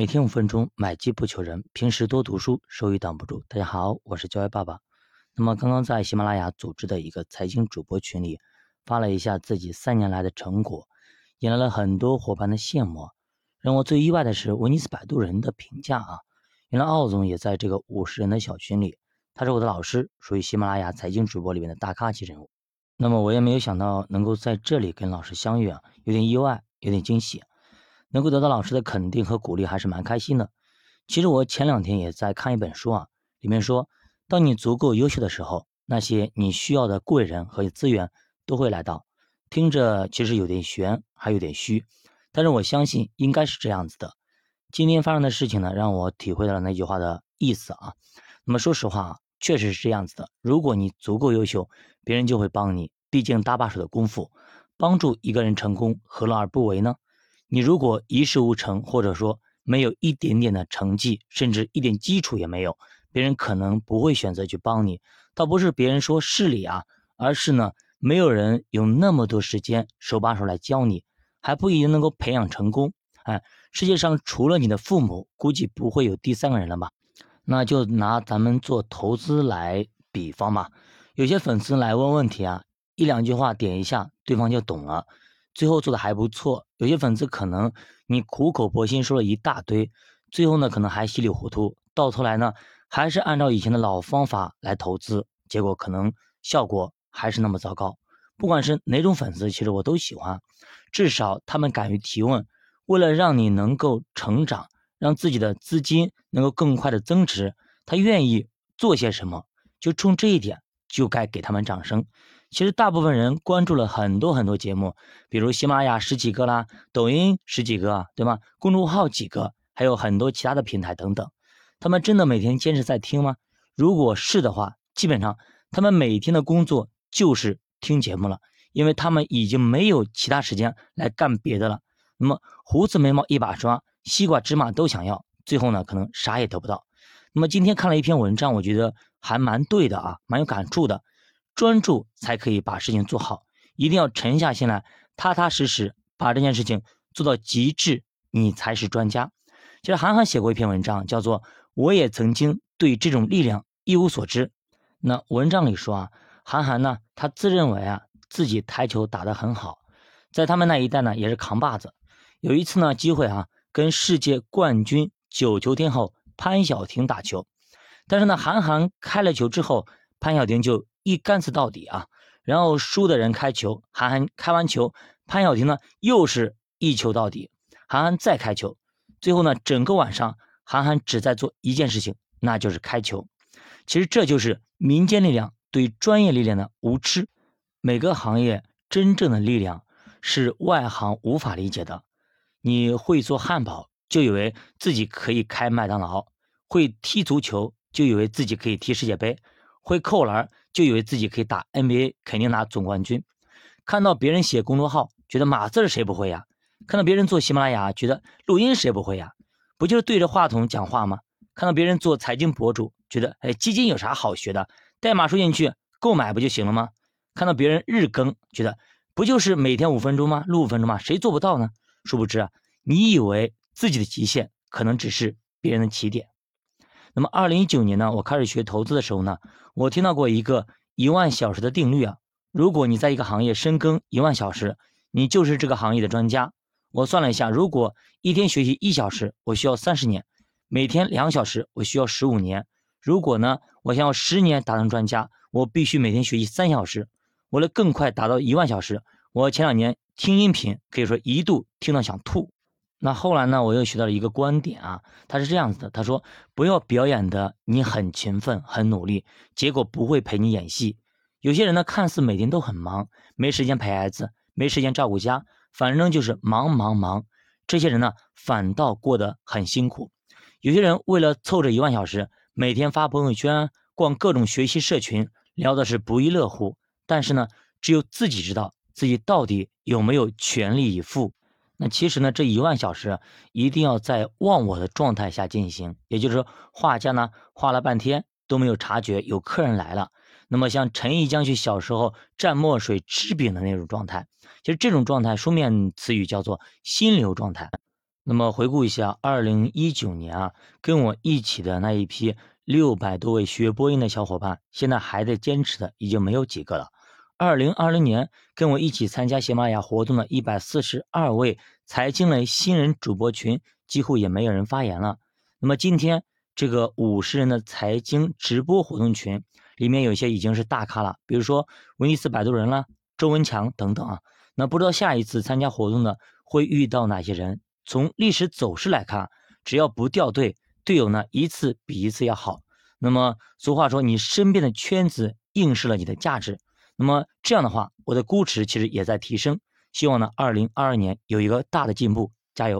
每天五分钟，买机不求人。平时多读书，收益挡不住。大家好，我是教育爸爸。那么刚刚在喜马拉雅组织的一个财经主播群里发了一下自己三年来的成果，引来了很多伙伴的羡慕。让我最意外的是威尼斯摆渡人的评价啊！原来奥总也在这个五十人的小群里，他是我的老师，属于喜马拉雅财经主播里面的大咖级人物。那么我也没有想到能够在这里跟老师相遇啊，有点意外，有点惊喜。能够得到老师的肯定和鼓励，还是蛮开心的。其实我前两天也在看一本书啊，里面说，当你足够优秀的时候，那些你需要的贵人和资源都会来到。听着其实有点悬，还有点虚，但是我相信应该是这样子的。今天发生的事情呢，让我体会到了那句话的意思啊。那么说实话，确实是这样子的。如果你足够优秀，别人就会帮你。毕竟搭把手的功夫，帮助一个人成功，何乐而不为呢？你如果一事无成，或者说没有一点点的成绩，甚至一点基础也没有，别人可能不会选择去帮你。倒不是别人说势利啊，而是呢，没有人有那么多时间手把手来教你，还不一定能够培养成功。哎，世界上除了你的父母，估计不会有第三个人了吧？那就拿咱们做投资来比方吧。有些粉丝来问问题啊，一两句话点一下，对方就懂了。最后做的还不错，有些粉丝可能你苦口婆心说了一大堆，最后呢可能还稀里糊涂，到头来呢还是按照以前的老方法来投资，结果可能效果还是那么糟糕。不管是哪种粉丝，其实我都喜欢，至少他们敢于提问，为了让你能够成长，让自己的资金能够更快的增值，他愿意做些什么，就冲这一点就该给他们掌声。其实大部分人关注了很多很多节目，比如喜马拉雅十几个啦，抖音十几个，对吗？公众号几个，还有很多其他的平台等等。他们真的每天坚持在听吗？如果是的话，基本上他们每天的工作就是听节目了，因为他们已经没有其他时间来干别的了。那么胡子眉毛一把抓，西瓜芝麻都想要，最后呢可能啥也得不到。那么今天看了一篇文章，我觉得还蛮对的啊，蛮有感触的。专注才可以把事情做好，一定要沉下心来，踏踏实实把这件事情做到极致，你才是专家。其实韩寒写过一篇文章，叫做《我也曾经对这种力量一无所知》。那文章里说啊，韩寒呢，他自认为啊自己台球打得很好，在他们那一代呢也是扛把子。有一次呢机会啊，跟世界冠军九球天后潘晓婷打球，但是呢韩寒开了球之后，潘晓婷就。一杆子到底啊！然后输的人开球，韩寒开完球，潘晓婷呢又是一球到底，韩寒再开球。最后呢，整个晚上韩寒只在做一件事情，那就是开球。其实这就是民间力量对专业力量的无知。每个行业真正的力量是外行无法理解的。你会做汉堡，就以为自己可以开麦当劳；会踢足球，就以为自己可以踢世界杯；会扣篮。就以为自己可以打 NBA，肯定拿总冠军。看到别人写公众号，觉得码字谁不会呀？看到别人做喜马拉雅，觉得录音谁不会呀？不就是对着话筒讲话吗？看到别人做财经博主，觉得哎，基金有啥好学的？代码输进去购买不就行了吗？看到别人日更，觉得不就是每天五分钟吗？录五分钟吗？谁做不到呢？殊不知啊，你以为自己的极限，可能只是别人的起点。那么，二零一九年呢，我开始学投资的时候呢，我听到过一个一万小时的定律啊。如果你在一个行业深耕一万小时，你就是这个行业的专家。我算了一下，如果一天学习一小时，我需要三十年；每天两小时，我需要十五年。如果呢，我想要十年达成专家，我必须每天学习三小时。为了更快达到一万小时，我前两年听音频可以说一度听到想吐。那后来呢？我又学到了一个观点啊，他是这样子的：他说，不要表演的你很勤奋、很努力，结果不会陪你演戏。有些人呢，看似每天都很忙，没时间陪孩子，没时间照顾家，反正就是忙忙忙。这些人呢，反倒过得很辛苦。有些人为了凑这一万小时，每天发朋友圈、逛各种学习社群，聊的是不亦乐乎。但是呢，只有自己知道自己到底有没有全力以赴。那其实呢，这一万小时一定要在忘我的状态下进行，也就是说，画家呢画了半天都没有察觉有客人来了。那么像陈毅将去小时候蘸墨水吃饼的那种状态，其实这种状态书面词语叫做心流状态。那么回顾一下，二零一九年啊，跟我一起的那一批六百多位学播音的小伙伴，现在还在坚持的已经没有几个了。二零二零年跟我一起参加喜马拉雅活动的一百四十二位财经类新人主播群，几乎也没有人发言了。那么今天这个五十人的财经直播活动群，里面有些已经是大咖了，比如说威尼斯摆渡人了、周文强等等啊。那不知道下一次参加活动的会遇到哪些人？从历史走势来看，只要不掉队，队友呢一次比一次要好。那么俗话说，你身边的圈子映射了你的价值。那么这样的话，我的估值其实也在提升。希望呢，二零二二年有一个大的进步，加油！